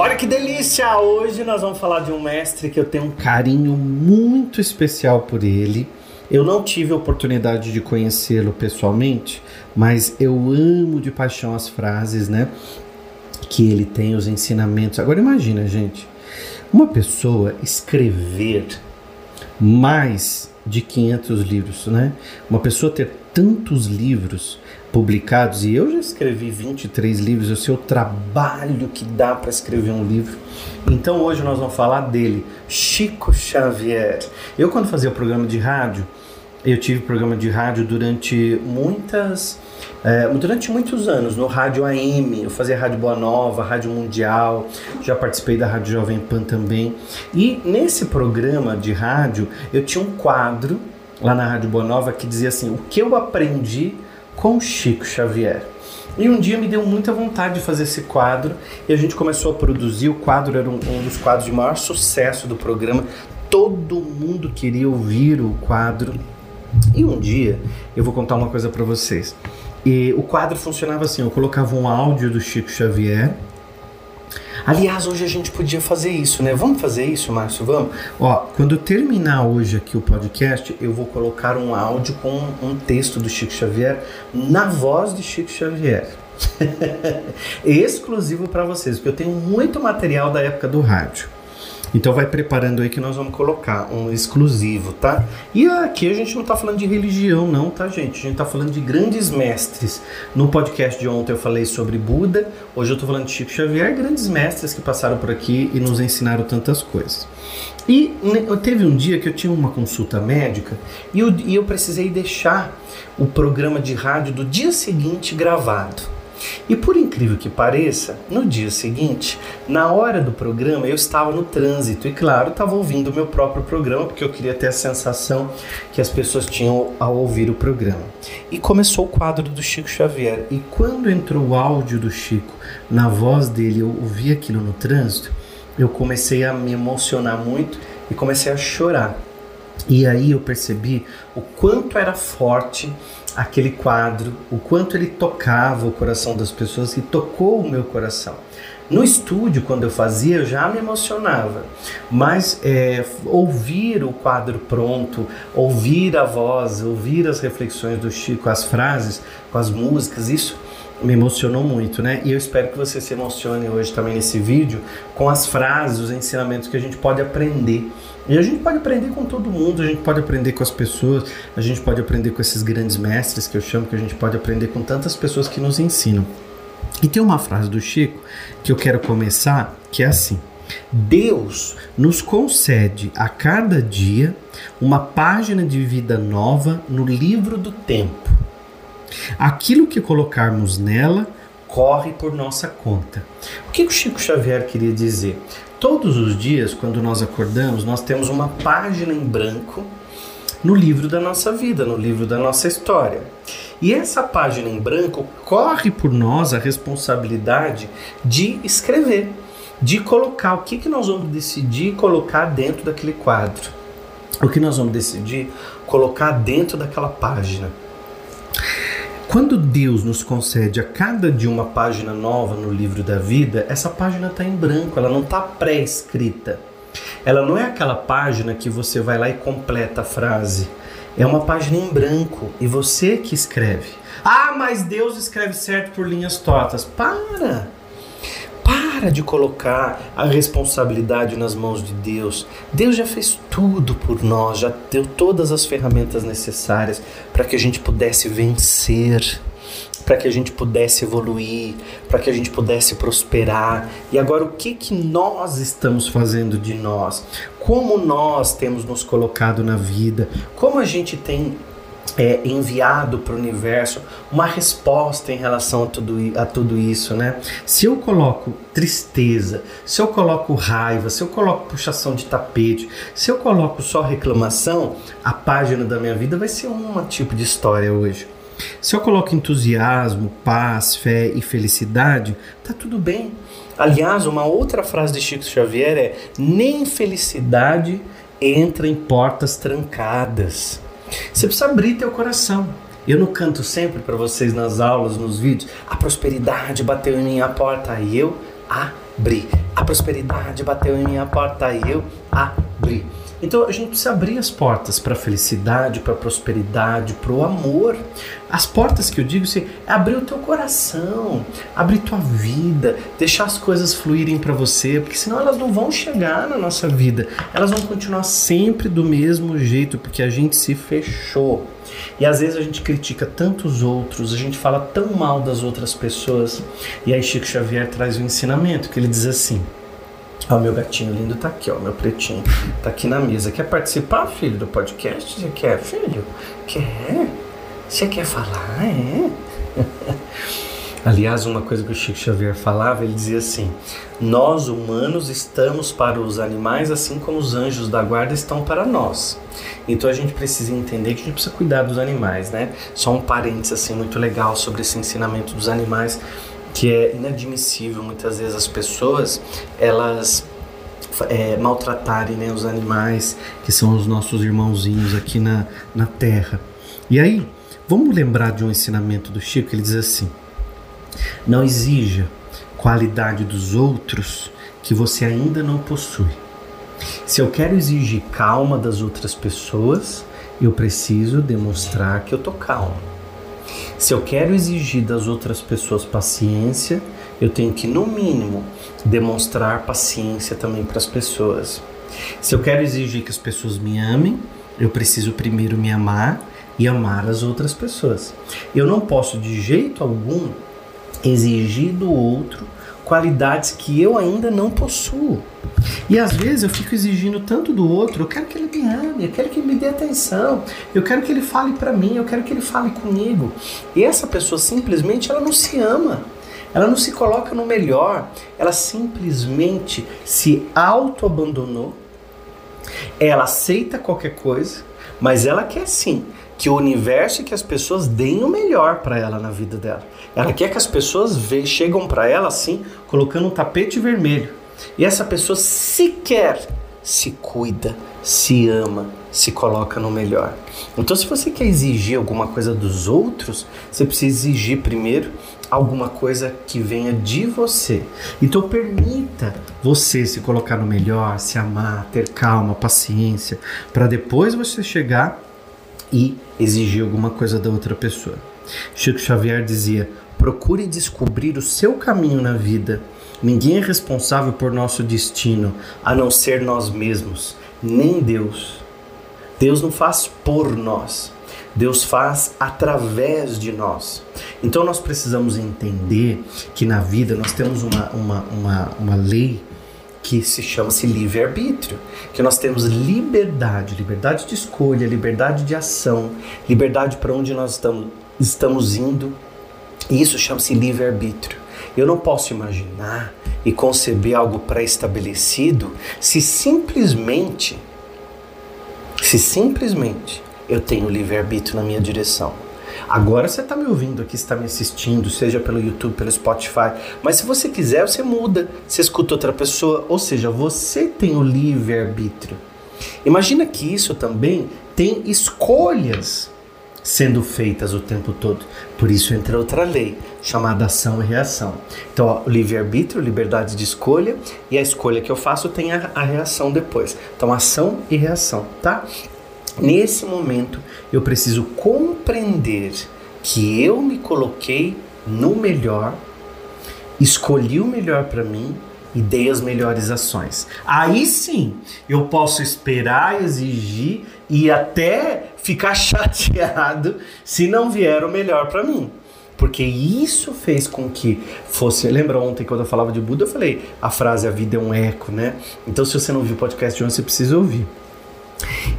Olha que delícia! Hoje nós vamos falar de um mestre que eu tenho um carinho muito especial por ele. Eu não tive a oportunidade de conhecê-lo pessoalmente, mas eu amo de paixão as frases, né? Que ele tem, os ensinamentos. Agora imagina, gente, uma pessoa escrever mais de 500 livros, né? Uma pessoa ter tantos livros publicados e eu já escrevi 23 livros, eu sei o trabalho que dá para escrever um livro. Então hoje nós vamos falar dele, Chico Xavier. Eu quando fazia o programa de rádio, eu tive programa de rádio durante muitas é, durante muitos anos no rádio AM, eu fazia rádio Boa Nova, rádio Mundial, já participei da rádio Jovem Pan também. E nesse programa de rádio eu tinha um quadro lá na rádio Boa Nova que dizia assim: o que eu aprendi com Chico Xavier. E um dia me deu muita vontade de fazer esse quadro e a gente começou a produzir. O quadro era um, um dos quadros de maior sucesso do programa. Todo mundo queria ouvir o quadro. E um dia eu vou contar uma coisa para vocês. E o quadro funcionava assim: eu colocava um áudio do Chico Xavier Aliás, hoje a gente podia fazer isso, né? Vamos fazer isso, Márcio? Vamos? Ó, quando terminar hoje aqui o podcast, eu vou colocar um áudio com um texto do Chico Xavier na voz de Chico Xavier. Exclusivo para vocês, porque eu tenho muito material da época do rádio. Então vai preparando aí que nós vamos colocar um exclusivo, tá? E aqui a gente não tá falando de religião não, tá gente? A gente tá falando de grandes mestres. No podcast de ontem eu falei sobre Buda, hoje eu tô falando de Chico Xavier, grandes mestres que passaram por aqui e nos ensinaram tantas coisas. E teve um dia que eu tinha uma consulta médica e eu, e eu precisei deixar o programa de rádio do dia seguinte gravado. E por incrível que pareça, no dia seguinte, na hora do programa, eu estava no trânsito e, claro, estava ouvindo o meu próprio programa, porque eu queria ter a sensação que as pessoas tinham ao ouvir o programa. E começou o quadro do Chico Xavier. E quando entrou o áudio do Chico na voz dele, eu ouvi aquilo no trânsito, eu comecei a me emocionar muito e comecei a chorar. E aí eu percebi o quanto era forte aquele quadro, o quanto ele tocava o coração das pessoas e tocou o meu coração. No estúdio, quando eu fazia, eu já me emocionava, mas é, ouvir o quadro pronto, ouvir a voz, ouvir as reflexões do Chico, as frases, com as músicas, isso me emocionou muito, né? E eu espero que você se emocione hoje também nesse vídeo com as frases, os ensinamentos que a gente pode aprender. E a gente pode aprender com todo mundo, a gente pode aprender com as pessoas, a gente pode aprender com esses grandes mestres que eu chamo, que a gente pode aprender com tantas pessoas que nos ensinam. E tem uma frase do Chico que eu quero começar, que é assim: Deus nos concede a cada dia uma página de vida nova no livro do tempo. Aquilo que colocarmos nela corre por nossa conta. O que o Chico Xavier queria dizer? Todos os dias, quando nós acordamos, nós temos uma página em branco no livro da nossa vida, no livro da nossa história. E essa página em branco corre por nós a responsabilidade de escrever, de colocar o que, que nós vamos decidir colocar dentro daquele quadro, o que nós vamos decidir colocar dentro daquela página. Quando Deus nos concede a cada dia uma página nova no livro da vida, essa página está em branco, ela não está pré-escrita. Ela não é aquela página que você vai lá e completa a frase. É uma página em branco e você que escreve. Ah, mas Deus escreve certo por linhas tortas. Para! Para de colocar a responsabilidade nas mãos de Deus. Deus já fez tudo por nós, já deu todas as ferramentas necessárias para que a gente pudesse vencer, para que a gente pudesse evoluir, para que a gente pudesse prosperar. E agora o que que nós estamos fazendo de nós? Como nós temos nos colocado na vida? Como a gente tem é, enviado para o universo uma resposta em relação a tudo, a tudo isso, né? Se eu coloco tristeza, se eu coloco raiva, se eu coloco puxação de tapete, se eu coloco só reclamação, a página da minha vida vai ser um tipo de história hoje. Se eu coloco entusiasmo, paz, fé e felicidade, tá tudo bem. Aliás, uma outra frase de Chico Xavier é: nem felicidade entra em portas trancadas. Você precisa abrir teu coração. Eu não canto sempre para vocês nas aulas, nos vídeos. A prosperidade bateu em minha porta e eu abri. a prosperidade bateu em minha porta e eu abri. Então a gente precisa abrir as portas para a felicidade, para a prosperidade, para o amor. As portas que eu digo assim, é abrir o teu coração, abrir tua vida, deixar as coisas fluírem para você, porque senão elas não vão chegar na nossa vida. Elas vão continuar sempre do mesmo jeito, porque a gente se fechou. E às vezes a gente critica tantos outros, a gente fala tão mal das outras pessoas. E aí Chico Xavier traz um ensinamento que ele diz assim: Ó, meu gatinho lindo tá aqui, ó, meu pretinho. Tá aqui na mesa. Quer participar, filho, do podcast? Você quer, filho? Quer? Você quer falar? É? Aliás, uma coisa que o Chico Xavier falava, ele dizia assim: Nós humanos estamos para os animais assim como os anjos da guarda estão para nós. Então a gente precisa entender que a gente precisa cuidar dos animais, né? Só um parênteses assim muito legal sobre esse ensinamento dos animais que é inadmissível muitas vezes as pessoas elas é, maltratarem né, os animais que são os nossos irmãozinhos aqui na, na terra. E aí, vamos lembrar de um ensinamento do Chico, ele diz assim: não exija qualidade dos outros que você ainda não possui. Se eu quero exigir calma das outras pessoas, eu preciso demonstrar que eu tô calmo. Se eu quero exigir das outras pessoas paciência, eu tenho que, no mínimo, demonstrar paciência também para as pessoas. Se eu quero exigir que as pessoas me amem, eu preciso primeiro me amar e amar as outras pessoas. Eu não posso de jeito algum exigir do outro qualidades que eu ainda não possuo. E às vezes eu fico exigindo tanto do outro, eu quero que ele me ame, eu quero que ele me dê atenção, eu quero que ele fale para mim, eu quero que ele fale comigo. E essa pessoa simplesmente ela não se ama. Ela não se coloca no melhor, ela simplesmente se auto-abandonou. Ela aceita qualquer coisa, mas ela quer sim que o universo e que as pessoas deem o melhor para ela na vida dela. Ela quer que as pessoas ve chegam para ela assim, colocando um tapete vermelho. E essa pessoa sequer se cuida, se ama, se coloca no melhor. Então, se você quer exigir alguma coisa dos outros, você precisa exigir primeiro alguma coisa que venha de você. Então, permita você se colocar no melhor, se amar, ter calma, paciência, para depois você chegar e exigir alguma coisa da outra pessoa. Chico Xavier dizia: Procure descobrir o seu caminho na vida. Ninguém é responsável por nosso destino a não ser nós mesmos, nem Deus. Deus não faz por nós, Deus faz através de nós. Então nós precisamos entender que na vida nós temos uma, uma, uma, uma lei que se chama-se livre-arbítrio, que nós temos liberdade, liberdade de escolha, liberdade de ação, liberdade para onde nós estamos, estamos indo, e isso chama-se livre-arbítrio. Eu não posso imaginar e conceber algo pré-estabelecido se simplesmente, se simplesmente eu tenho livre-arbítrio na minha direção. Agora você está me ouvindo aqui, está me assistindo, seja pelo YouTube, pelo Spotify. Mas se você quiser, você muda, você escuta outra pessoa. Ou seja, você tem o livre-arbítrio. Imagina que isso também tem escolhas sendo feitas o tempo todo. Por isso entra outra lei, chamada ação e reação. Então, o livre-arbítrio, liberdade de escolha, e a escolha que eu faço tem a, a reação depois. Então, ação e reação, tá? Nesse momento, eu preciso compreender que eu me coloquei no melhor, escolhi o melhor para mim e dei as melhores ações. Aí sim, eu posso esperar, exigir e até ficar chateado se não vier o melhor para mim. Porque isso fez com que fosse. Lembra ontem quando eu falava de Buda? Eu falei a frase: a vida é um eco, né? Então, se você não viu o podcast de ontem, você precisa ouvir.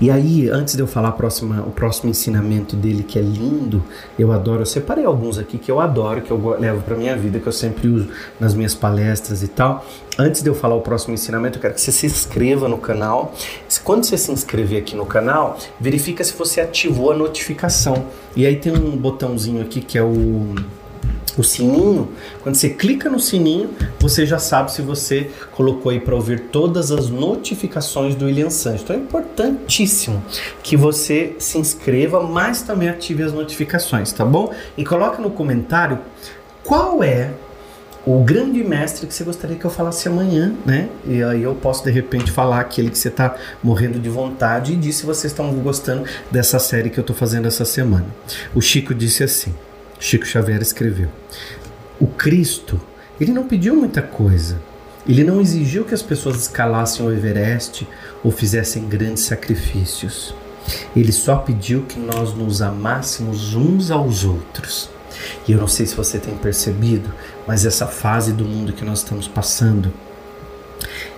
E aí, antes de eu falar próxima, o próximo ensinamento dele, que é lindo, eu adoro, eu separei alguns aqui que eu adoro, que eu levo para minha vida, que eu sempre uso nas minhas palestras e tal. Antes de eu falar o próximo ensinamento, eu quero que você se inscreva no canal. Quando você se inscrever aqui no canal, verifica se você ativou a notificação. E aí tem um botãozinho aqui que é o o sininho, quando você clica no sininho, você já sabe se você colocou aí para ouvir todas as notificações do William Santos. Então é importantíssimo que você se inscreva, mas também ative as notificações, tá bom? E coloque no comentário qual é o grande mestre que você gostaria que eu falasse amanhã, né? E aí eu posso de repente falar aquele que você está morrendo de vontade e disse se vocês estão gostando dessa série que eu estou fazendo essa semana. O Chico disse assim: Chico Xavier escreveu: O Cristo, ele não pediu muita coisa. Ele não exigiu que as pessoas escalassem o Everest ou fizessem grandes sacrifícios. Ele só pediu que nós nos amássemos uns aos outros. E eu não sei se você tem percebido, mas essa fase do mundo que nós estamos passando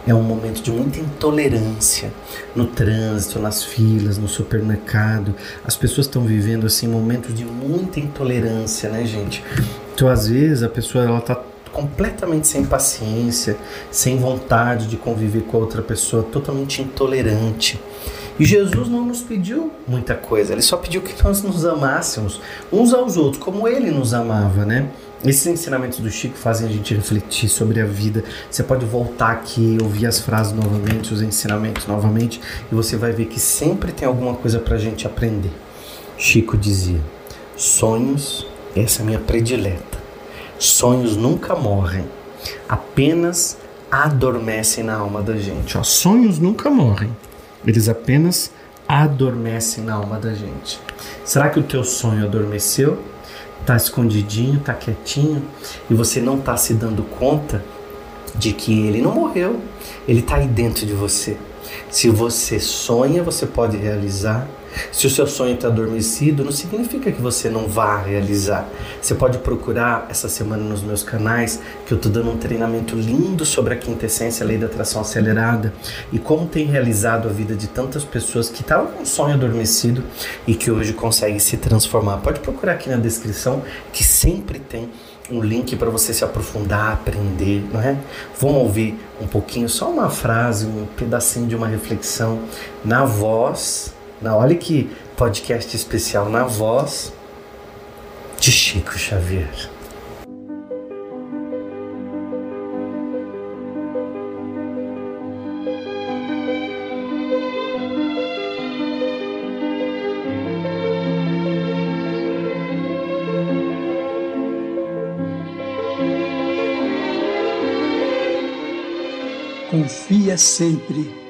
é um momento de muita intolerância no trânsito, nas filas, no supermercado. As pessoas estão vivendo assim momentos de muita intolerância, né, gente? Então, às vezes a pessoa ela tá completamente sem paciência, sem vontade de conviver com a outra pessoa, totalmente intolerante. E Jesus não nos pediu muita coisa, ele só pediu que nós nos amássemos uns aos outros, como ele nos amava, né? Esses ensinamentos do Chico fazem a gente refletir sobre a vida. Você pode voltar aqui, ouvir as frases novamente, os ensinamentos novamente, e você vai ver que sempre tem alguma coisa para a gente aprender. Chico dizia: sonhos, essa é a minha predileta. Sonhos nunca morrem, apenas adormecem na alma da gente. Ó, sonhos nunca morrem, eles apenas adormecem na alma da gente. Será que o teu sonho adormeceu? Tá escondidinho, tá quietinho e você não tá se dando conta de que ele não morreu, ele tá aí dentro de você. Se você sonha, você pode realizar. Se o seu sonho está adormecido, não significa que você não vá realizar. Você pode procurar essa semana nos meus canais, que eu estou dando um treinamento lindo sobre a quinta essência, a lei da atração acelerada, e como tem realizado a vida de tantas pessoas que estavam com um sonho adormecido e que hoje conseguem se transformar. Pode procurar aqui na descrição, que sempre tem um link para você se aprofundar, aprender, não é? Vamos ouvir um pouquinho, só uma frase, um pedacinho de uma reflexão na voz na, olha que podcast especial na voz de Chico Xavier. Confia sempre